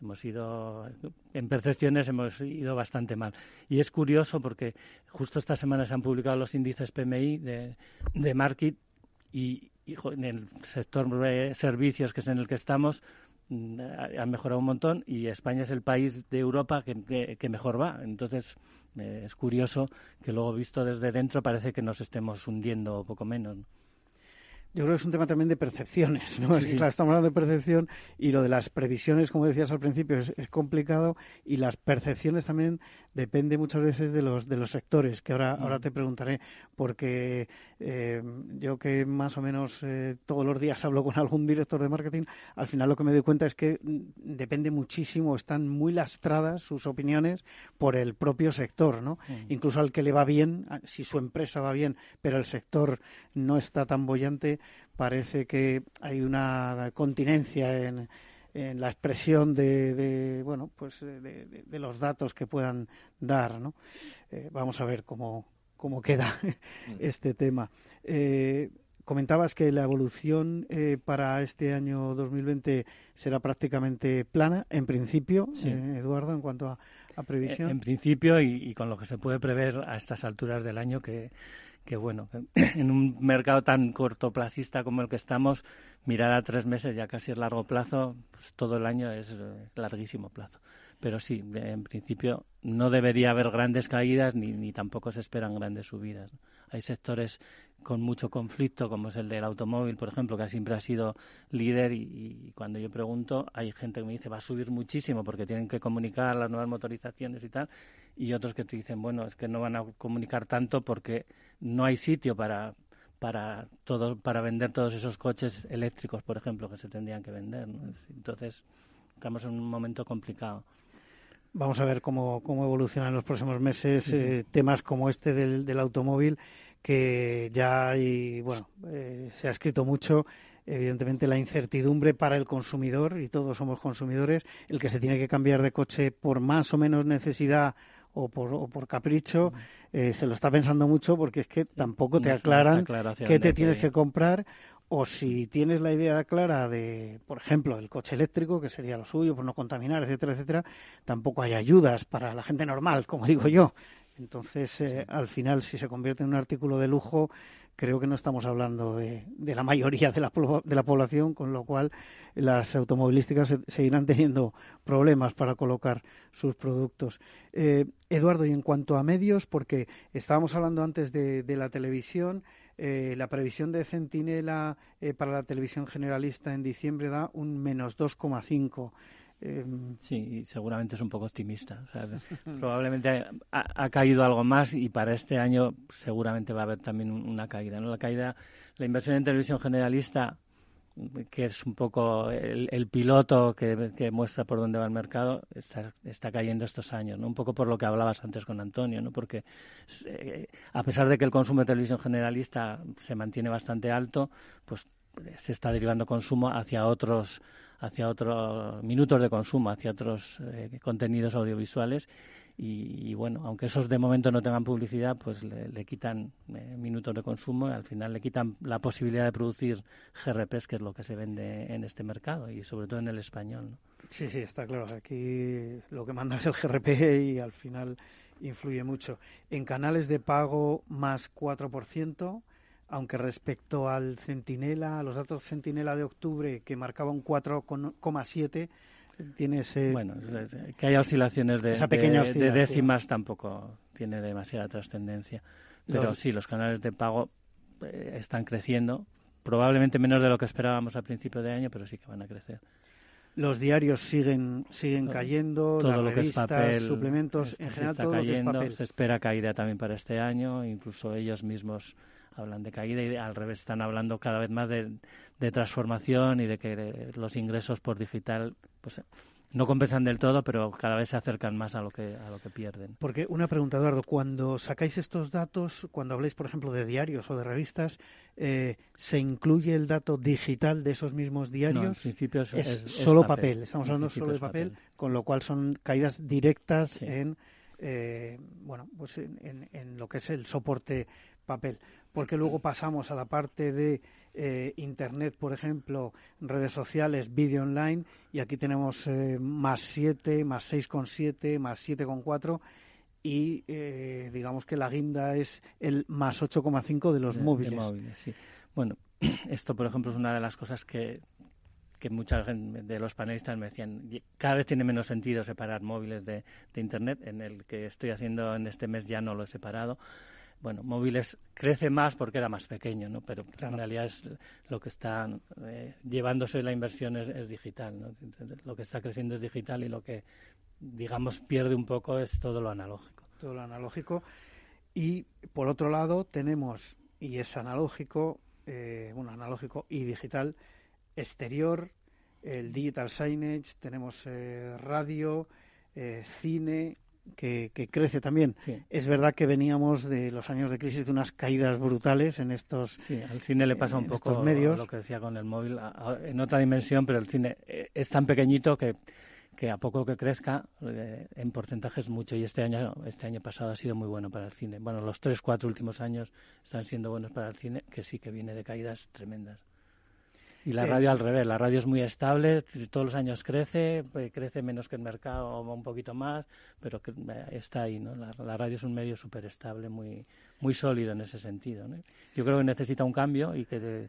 hemos ido, en percepciones hemos ido bastante mal. Y es curioso porque justo esta semana se han publicado los índices PMI de, de Market y, en el sector de servicios, que es en el que estamos, mm, han mejorado un montón y España es el país de Europa que, que, mejor va. Entonces, eh, es curioso que luego visto desde dentro parece que nos estemos hundiendo poco menos. Yo creo que es un tema también de percepciones, ¿no? estamos hablando de percepción y lo de las previsiones, como decías al principio, es, complicado y las percepciones también depende muchas veces de los de los sectores, que ahora ahora te preguntaré, porque eh, yo que más o menos eh, todos los días hablo con algún director de marketing, al final lo que me doy cuenta es que mm, depende muchísimo, están muy lastradas sus opiniones por el propio sector, ¿no? Incluso al que le va bien, si su empresa va bien, pero el sector no está tan bollante, parece que hay una continencia en, en la expresión de, bueno pues de, los datos que puedan dar ¿no? Eh, vamos a ver cómo, cómo queda mm. *laughs* este tema eh, comentabas que la evolución eh, para este año 2020 será prácticamente plana, en principio, eh, Eduardo, en cuanto a, previsión. En, principio, y, con lo que se puede prever a estas alturas del año, que, que bueno, *clears throat* en un mercado tan cortoplacista como el que estamos, mirar a tres meses ya casi es largo plazo, pues todo el año es eh, larguísimo plazo. Pero sí, en principio no debería haber grandes caídas ni, ni tampoco se esperan grandes subidas. Hay sectores con mucho conflicto, como es el del automóvil, por ejemplo, que siempre ha sido líder y, cuando yo pregunto hay gente que me dice va a subir muchísimo porque tienen que comunicar las nuevas motorizaciones y tal, y otros que te dicen, bueno, es que no van a comunicar tanto porque no hay sitio para para todo para vender todos esos coches eléctricos, por ejemplo, que se tendrían que vender. Entonces, estamos en un momento complicado. Vamos a ver cómo, cómo evolucionan en los próximos meses eh, temas como este del, del, automóvil, que ya hay, bueno, eh, se ha escrito mucho. Evidentemente, la incertidumbre para el consumidor, y todos somos consumidores, el que se tiene que cambiar de coche por más o menos necesidad o por, o por capricho, eh, se lo está pensando mucho porque es que tampoco te aclaran qué te tienes que comprar o si tienes la idea clara de, por ejemplo, el coche eléctrico, que sería lo suyo, por no contaminar, etcétera, etcétera, tampoco hay ayudas para la gente normal, como digo yo. Entonces, eh, al final, si se convierte en un artículo de lujo, creo que no estamos hablando de, la mayoría de la, de la, población, con lo cual las automovilísticas seguirán teniendo problemas para colocar sus productos. Eh, Eduardo, y en cuanto a medios, porque estábamos hablando antes de la televisión, eh, la previsión de Centinela eh, para la televisión generalista en diciembre da un menos 2,5. Em, sí, seguramente es un poco optimista. *laughs* probablemente ha, caído algo más y para este año seguramente va a haber también una caída. ¿no? La caída, la inversión en televisión generalista que es un poco el, piloto que, muestra por dónde va el mercado, está, está, cayendo estos años, ¿no? Un poco por lo que hablabas antes con Antonio, ¿no? Porque eh, a pesar de que el consumo de televisión generalista se mantiene bastante alto, pues se está derivando consumo hacia otros hacia otros minutos de consumo, hacia otros eh, contenidos audiovisuales y, bueno, aunque esos de momento no tengan publicidad, pues le, quitan eh, minutos de consumo y al final le quitan la posibilidad de producir GRPs, que es lo que se vende en este mercado y sobre todo en el español. Sí, sí, está claro. Aquí lo que manda es el GRP y al final influye mucho. En canales de pago más 4%, aunque respecto al Centinela, los datos Centinela de octubre que marcaba un 4,7%, tiene ese... Bueno, que haya oscilaciones de, de, décimas tampoco tiene demasiada trascendencia. Pero sí, los canales de pago eh, están creciendo, probablemente menos de lo que esperábamos al principio de año, pero sí que van a crecer. Los diarios siguen siguen cayendo, todo lo que es papel, suplementos, en general está cayendo, Se espera caída también para este año, incluso ellos mismos hablan de caída y al revés están hablando cada vez más de, transformación y de que los ingresos por digital pues no compensan del todo, pero cada vez se acercan más a lo que a lo que pierden. Porque una pregunta, Eduardo, cuando sacáis estos datos, cuando habléis, por ejemplo, de diarios o de revistas, eh, ¿se incluye el dato digital de esos mismos diarios? No, en principio es, solo papel. Estamos hablando solo de papel, con lo cual son caídas directas en eh, bueno, pues en, en, lo que es el soporte papel porque luego pasamos a la parte de eh, Internet, por ejemplo, redes sociales, vídeo online, y aquí tenemos eh, más 7, más 6,7, más 7,4, y eh, digamos que la guinda es el más 8,5 de los móviles. Bueno, *clears throat* esto, por ejemplo, es una de las cosas que, que mucha gente de los panelistas me decían, cada vez tiene menos sentido separar móviles de, de Internet, en el que estoy haciendo en este mes ya no lo he separado, bueno, móviles crece más porque era más pequeño, ¿no? Pero en realidad es lo que está eh, llevándose la inversión es, digital, ¿no? Lo que está creciendo es digital y lo que, digamos, pierde un poco es todo lo analógico. Todo lo analógico. Y, por otro lado, tenemos, y es analógico, eh, bueno, analógico y digital, exterior, el digital signage, tenemos eh, radio, cine, que, crece también. Es verdad que veníamos de los años de crisis de unas caídas brutales en estos Sí, al cine le pasa un poco medios. lo que decía con el móvil, en otra dimensión, pero el cine eh, es tan pequeñito que que a poco que crezca, eh, en porcentajes mucho. Y este año, este año pasado ha sido muy bueno para el cine. Bueno, los tres, cuatro últimos años están siendo buenos para el cine, que sí que viene de caídas tremendas. Y la radio al revés, la radio es muy estable, todos los años crece, eh, crece menos que el mercado un poquito más, pero que, eh, está ahí, ¿no? La, la radio es un medio súper estable, muy, muy sólido en ese sentido, ¿no? Yo creo que necesita un cambio y que,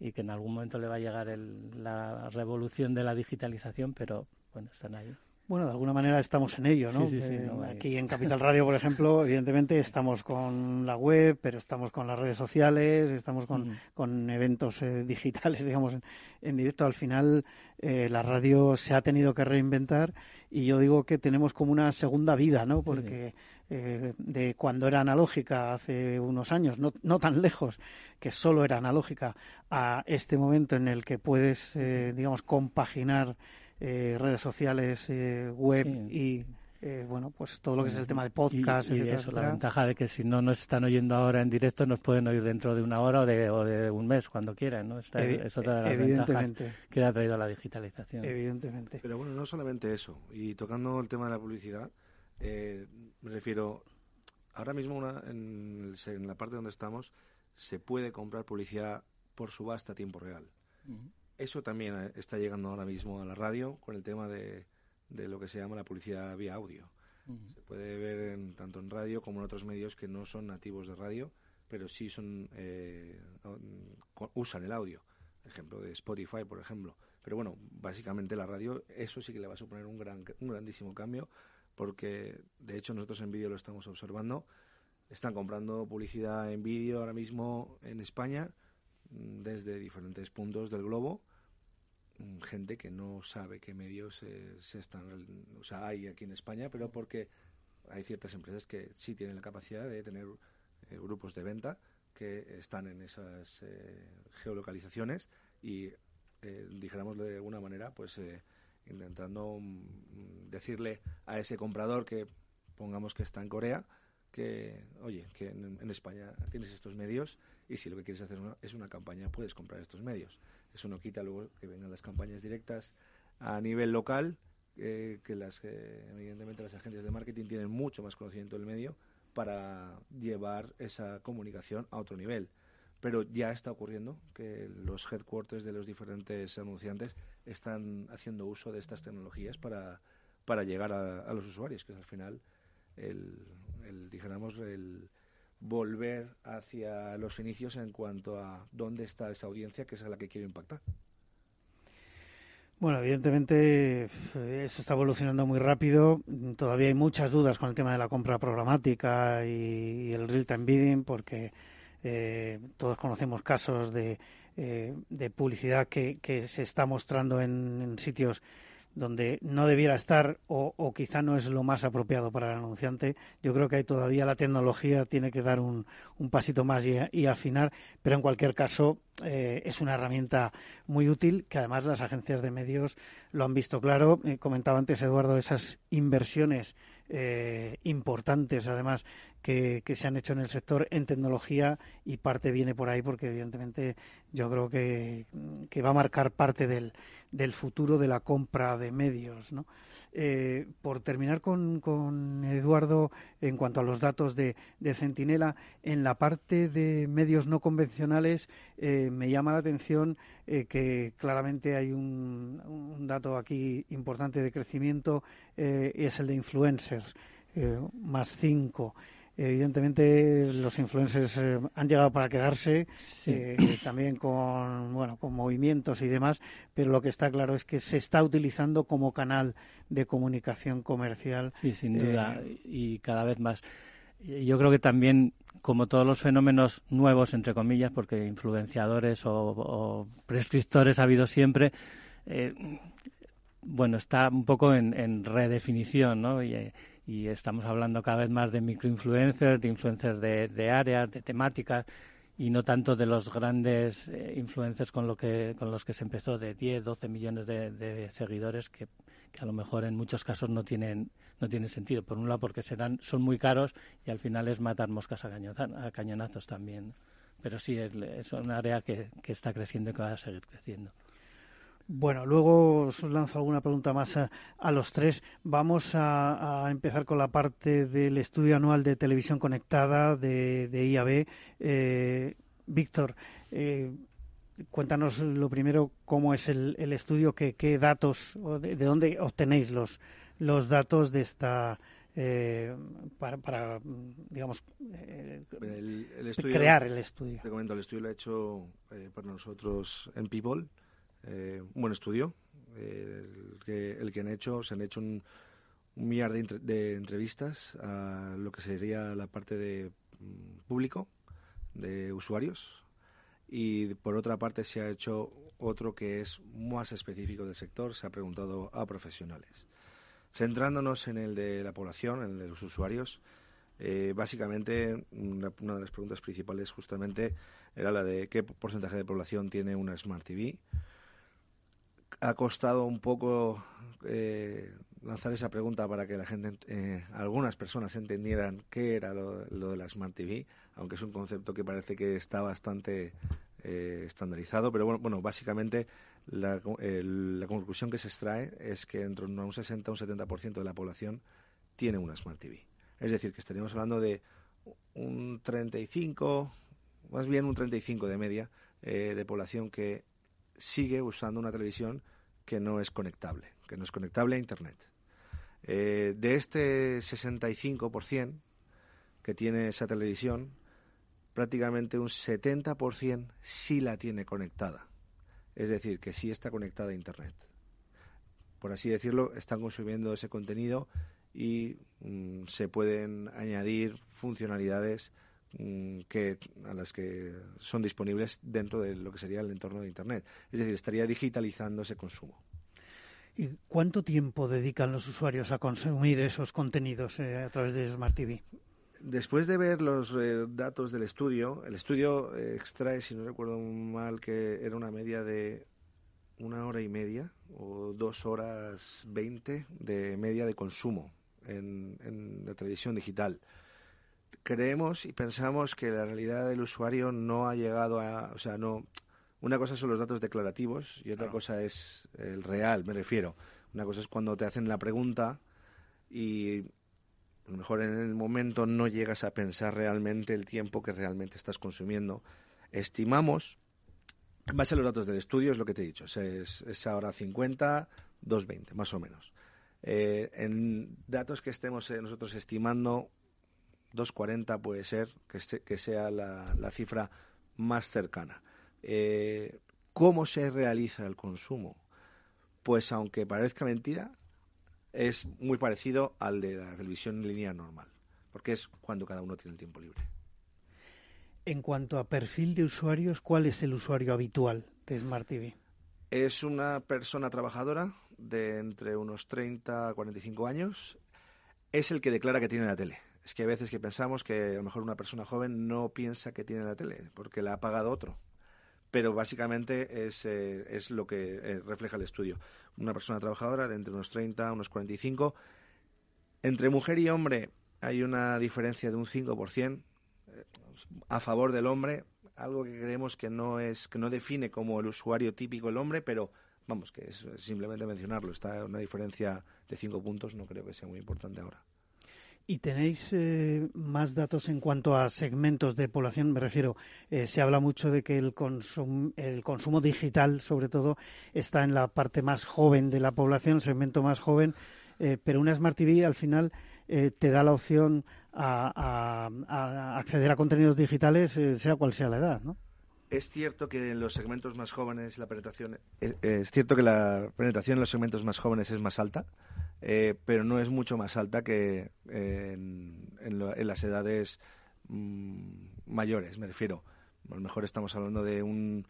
y que en algún momento le va a llegar el- la revolución de la digitalización, pero bueno, están ahí. Bueno, de alguna manera estamos en ello, ¿no? Sí, sí, sí, Eh, no, hay- aquí en Capital Radio, por ejemplo, evidentemente estamos con la web, pero estamos con las redes sociales, estamos con, con eventos eh, *laughs* digitales, digamos, en, en directo. Al final, eh, la radio se ha tenido que reinventar y yo digo que tenemos como una segunda vida, ¿no? Porque eh, de cuando era analógica hace unos años, no, no tan lejos, que solo era analógica, a este momento en el que puedes, eh, digamos, compaginar eh, redes sociales, eh, web y eh, bueno, pues todo lo que es el tema de podcast, y, y etcétera, eso, la ventaja de que si no nos están oyendo ahora en directo, nos pueden oír dentro de una hora o de, o de un mes, cuando quieran, ¿no? Esta Evi- es otra de las ventajas que ha traído la digitalización. Evidentemente. Pero bueno, no solamente eso. Y tocando el tema de la publicidad, eh, me refiero, ahora mismo una- en, el- en la parte donde estamos se puede comprar publicidad por subasta a tiempo real. Eso también eh, está llegando ahora mismo a la radio con el tema de, de lo que se llama la publicidad vía audio. Se puede ver en- tanto en radio como en otros medios que no son nativos de radio, pero sí son eh, usan el audio. Ejemplo de Spotify, por ejemplo. Pero bueno, básicamente la radio, eso sí que le va a suponer un, gran, un grandísimo cambio, porque de hecho nosotros en vídeo lo estamos observando. Están comprando publicidad en vídeo ahora mismo en España mm, desde diferentes puntos del globo gente que no sabe qué medios eh, se están o sea hay aquí en España pero porque hay ciertas empresas que sí tienen la capacidad de tener eh, grupos de venta que están en esas eh, geolocalizaciones y eh, dijéramos de alguna manera pues eh, intentando mm, decirle a ese comprador que pongamos que está en Corea que, oye, que en, en España tienes estos medios y si lo que quieres hacer una- es una campaña, puedes comprar estos medios. Eso no quita luego que vengan las campañas directas a nivel local, eh, que las, eh, evidentemente las agencias de marketing tienen mucho más conocimiento del medio para llevar esa comunicación a otro nivel. Pero ya está ocurriendo que los headquarters de los diferentes anunciantes están haciendo uso de estas tecnologías para, para llegar a, a los usuarios, que es al final el, el, dijéramos, el volver hacia los inicios en cuanto a dónde está esa audiencia que es a la que quiero impactar. Bueno, evidentemente f- eso está evolucionando muy rápido. Todavía hay muchas dudas con el tema de la compra programática y, el real-time bidding, porque eh, todos conocemos casos de, eh, de publicidad que, se está mostrando en sitios donde no debiera estar o, o quizá no es lo más apropiado para el anunciante. Yo creo que ahí todavía la tecnología tiene que dar un, pasito más y, y afinar, pero en cualquier caso eh, es una herramienta muy útil que además las agencias de medios lo han visto claro. Eh, comentaba antes Eduardo esas inversiones eh, importantes además que, que se han hecho en el sector en tecnología y parte viene por ahí porque evidentemente yo creo que, que va a marcar parte del, del futuro de la compra de medios. Eh, por terminar con, con Eduardo, en cuanto a los datos de, de Centinela, en la parte de medios no convencionales eh, me llama la atención eh, que claramente hay un, dato aquí importante de crecimiento eh, es el de influencers, eh, más cinco. Evidentemente los influencers eh, han llegado para quedarse, eh, también con bueno con movimientos y demás, pero lo que está claro es que se está utilizando como canal de comunicación comercial. Sí, sin Eh, duda, y cada vez más. Yo creo que también, como todos los fenómenos nuevos, entre comillas, porque influenciadores o, o prescriptores ha habido siempre, eh, bueno, está un poco en, en redefinición, ¿no? Y, eh, y estamos hablando cada vez más de microinfluencers, de influencers de, de áreas, de temáticas, y no tanto de los grandes eh, influencers con, lo que, con los que se empezó de 10, 12 millones de, seguidores que, a lo mejor en muchos casos no tienen, no tienen sentido. Por un lado porque serán, son muy caros y al final es matar moscas a, a cañonazos también. Pero sí, es, es un área que, que está creciendo y que va a seguir creciendo. Bueno, luego os lanzo alguna pregunta más a, los tres. Vamos a, empezar con la parte del estudio anual de televisión conectada de, IAB. Eh, Víctor, eh, cuéntanos lo primero cómo es el, estudio, qué, datos, de, dónde obtenéis los, los datos de esta eh, para, digamos crear el estudio. Te comento, el estudio lo ha hecho para nosotros en People eh, un buen estudio. el, que, el que han hecho, se han hecho un, millar de, entrevistas a lo que sería la parte de mm, público, de usuarios, y por otra parte se ha hecho otro que es más específico del sector, se ha preguntado a profesionales. Centrándonos en el de la población, en el de los usuarios, eh, básicamente una, de las preguntas principales justamente era la de qué porcentaje de población tiene una Smart TV, ha costado un poco eh, lanzar esa pregunta para que la gente, eh, algunas personas entendieran qué era lo, de la Smart TV, aunque es un concepto que parece que está bastante eh, estandarizado, pero bueno, bueno básicamente la, la, conclusión que se extrae es que entre un 60 o un 70% de la población tiene una Smart TV. Es decir, que estaríamos hablando de un 35, más bien un 35 de media de población que sigue usando una televisión que no es conectable, que no es conectable a Internet. Eh, de este 65% que tiene esa televisión, prácticamente un 70% sí la tiene conectada. Es decir, que sí está conectada a Internet. Por así decirlo, están consumiendo ese contenido y mm, se pueden añadir funcionalidades que, a las que son disponibles dentro de lo que sería el entorno de Internet. Es decir, estaría digitalizando ese consumo. ¿Y cuánto tiempo dedican los usuarios a consumir esos contenidos eh, a través de Smart TV? Después de ver los eh, datos del estudio, el estudio eh, extrae, si no recuerdo mal, que era una media de una hora y media o dos horas veinte de media de consumo en la televisión digital creemos y pensamos que la realidad del usuario no ha llegado a, o sea, no, una cosa son los datos declarativos y otra cosa es el real, me refiero. Una cosa es cuando te hacen la pregunta y a lo mejor en el momento no llegas a pensar realmente el tiempo que realmente estás consumiendo. Estimamos, en base a los datos del estudio, es lo que te he dicho, es, es ahora 50, 220, más o menos. Eh, en datos que estemos eh, nosotros estimando, 2,40 puede ser que, sea la, cifra más cercana. Eh, ¿Cómo se realiza el consumo? Pues aunque parezca mentira, es muy parecido al de la televisión en línea normal, porque es cuando cada uno tiene el tiempo libre. En cuanto a perfil de usuarios, ¿cuál es el usuario habitual de Smart TV? Es una persona trabajadora de entre unos 30 a 45 años. Es el que declara que tiene la tele es que hay veces que pensamos que a lo mejor una persona joven no piensa que tiene la tele, porque la ha pagado otro. Pero básicamente es, eh, es lo que eh, refleja el estudio. Una persona trabajadora de entre unos 30 a unos 45. Entre mujer y hombre hay una diferencia de un 5% eh, a favor del hombre, algo que creemos que no es que no define como el usuario típico el hombre, pero vamos, que es simplemente mencionarlo. Está una diferencia de 5 puntos, no creo que sea muy importante ahora. ¿Y tenéis eh, más datos en cuanto a segmentos de población? Me refiero, eh, se habla mucho de que el, el consumo digital, sobre todo, está en la parte más joven de la población, el segmento más joven, eh, pero una Smart TV al final te da la opción a, acceder a contenidos digitales, sea cual sea la edad, ¿no? Es cierto que en los segmentos más jóvenes la penetración es cierto que la penetración en los segmentos más jóvenes es más alta. Eh, pero no es mucho más alta que en, las edades mm, mayores, me refiero. A lo mejor estamos hablando de un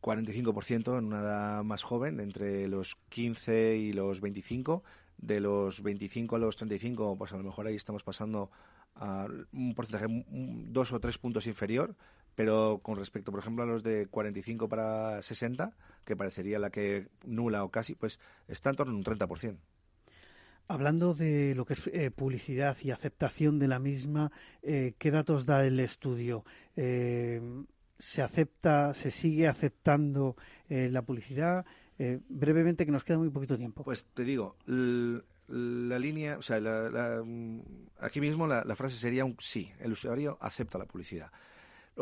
45% eh, en una edad más joven, entre los 15 y los 25. De los 25 a los 35, pues a lo mejor ahí estamos pasando a un porcentaje dos o tres puntos inferior, pero con respecto, por ejemplo, a los de 45 para 60, que parecería la que nula o casi, pues está en torno a un 30%. Hablando de lo que es eh, publicidad y aceptación de la misma, eh, ¿qué datos da el estudio? Eh, se acepta, se sigue aceptando la publicidad. brevemente, que nos queda muy poquito tiempo. Pues te digo, la línea, o sea, mm, aquí mismo la, frase sería un sí, el usuario acepta la publicidad.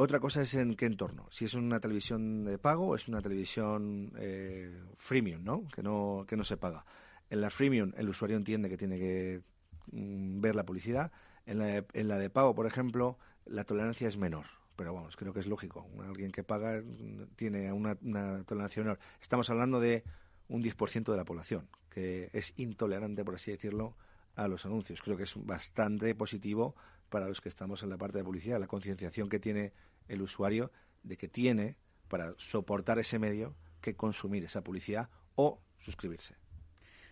Otra cosa es en qué entorno. Si es una televisión de pago o es una televisión eh, freemium, ¿no? Que, ¿no? que no se paga. En la freemium el usuario entiende que tiene que mm, ver la publicidad. En la, en la de pago, por ejemplo, la tolerancia es menor pero vamos, creo que es lógico. Alguien que paga mm, tiene una, una, tolerancia menor. Estamos hablando de un 10% de la población, que es intolerante, por así decirlo, a los anuncios. Creo que es bastante positivo para los que estamos en la parte de publicidad, la concienciación que tiene el usuario de que tiene para soportar ese medio que consumir esa publicidad o suscribirse.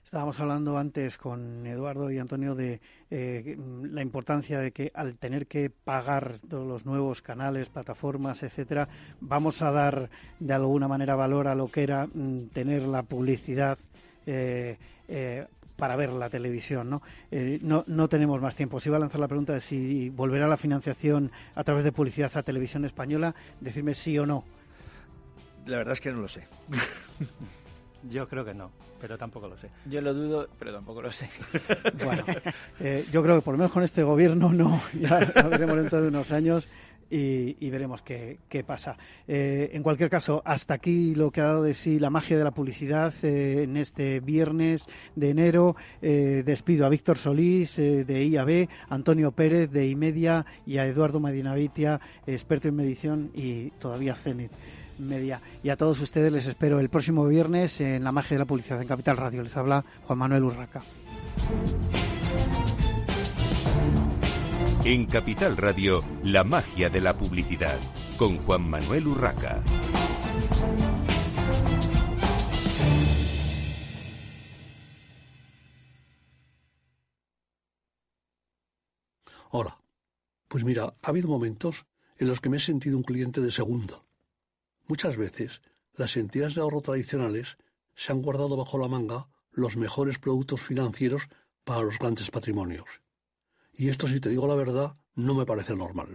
Estábamos hablando antes con Eduardo y Antonio de eh, la importancia de que al tener que pagar todos los nuevos canales, plataformas, etcétera, vamos a dar de alguna manera valor a lo que era mm, tener la publicidad eh, eh, para ver la televisión. ¿no? ¿no? no tenemos más tiempo. Si iba a lanzar la pregunta de si volverá la financiación a través de publicidad a televisión española, decirme sí o no. La verdad es que no lo sé. *laughs* Yo creo que no, pero tampoco lo sé. Yo lo dudo, pero tampoco lo sé. bueno, eh, yo creo que por lo menos con este gobierno no. Ya lo veremos dentro de unos años y, veremos qué, pasa. Eh, en cualquier caso, hasta aquí lo que ha dado de sí la magia de la publicidad eh, en este viernes de enero. despido a Víctor Solís de IAB, Antonio Pérez de IMEDIA y a Eduardo Medinavitia, experto en medición y todavía CENIT media. Y a todos ustedes les espero el próximo viernes en La Magia de la Publicidad en Capital Radio. Les habla Juan Manuel Urraca. En Capital Radio, La Magia de la Publicidad con Juan Manuel Urraca. Hola. Pues mira, ha habido momentos en los que me he sentido un cliente de segunda Muchas veces, las entidades de ahorro tradicionales se han guardado bajo la manga los mejores productos financieros para los grandes patrimonios. Y esto, si te digo la verdad, no me parece normal.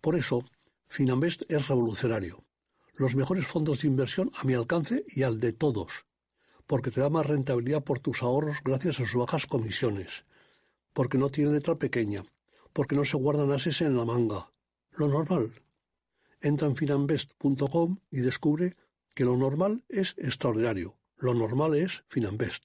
Por eso, Finambest es revolucionario. Los mejores fondos de inversión a mi alcance y al de todos. Porque te da más rentabilidad por tus ahorros gracias a sus bajas comisiones. Porque no tiene letra pequeña. Porque no se guardan ases en la manga. Lo normal. Entra en finambest.com y descubre que lo normal es extraordinario. Lo normal es Finambest.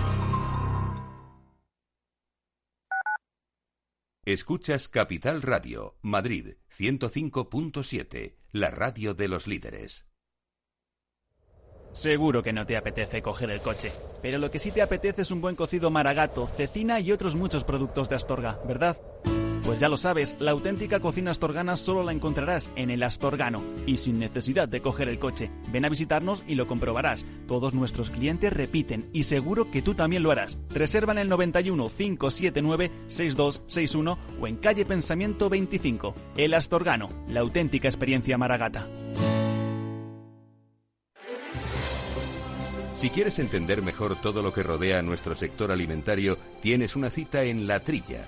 Escuchas Capital Radio, Madrid 105.7, la radio de los líderes. Seguro que no te apetece coger el coche, pero lo que sí te apetece es un buen cocido maragato, cecina y otros muchos productos de Astorga, ¿verdad? Pues ya lo sabes, la auténtica cocina astorgana solo la encontrarás en el Astorgano y sin necesidad de coger el coche. Ven a visitarnos y lo comprobarás. Todos nuestros clientes repiten y seguro que tú también lo harás. Reserva en el 91 579 6261 o en calle Pensamiento 25. El Astorgano, la auténtica experiencia maragata. Si quieres entender mejor todo lo que rodea a nuestro sector alimentario, tienes una cita en La Trilla.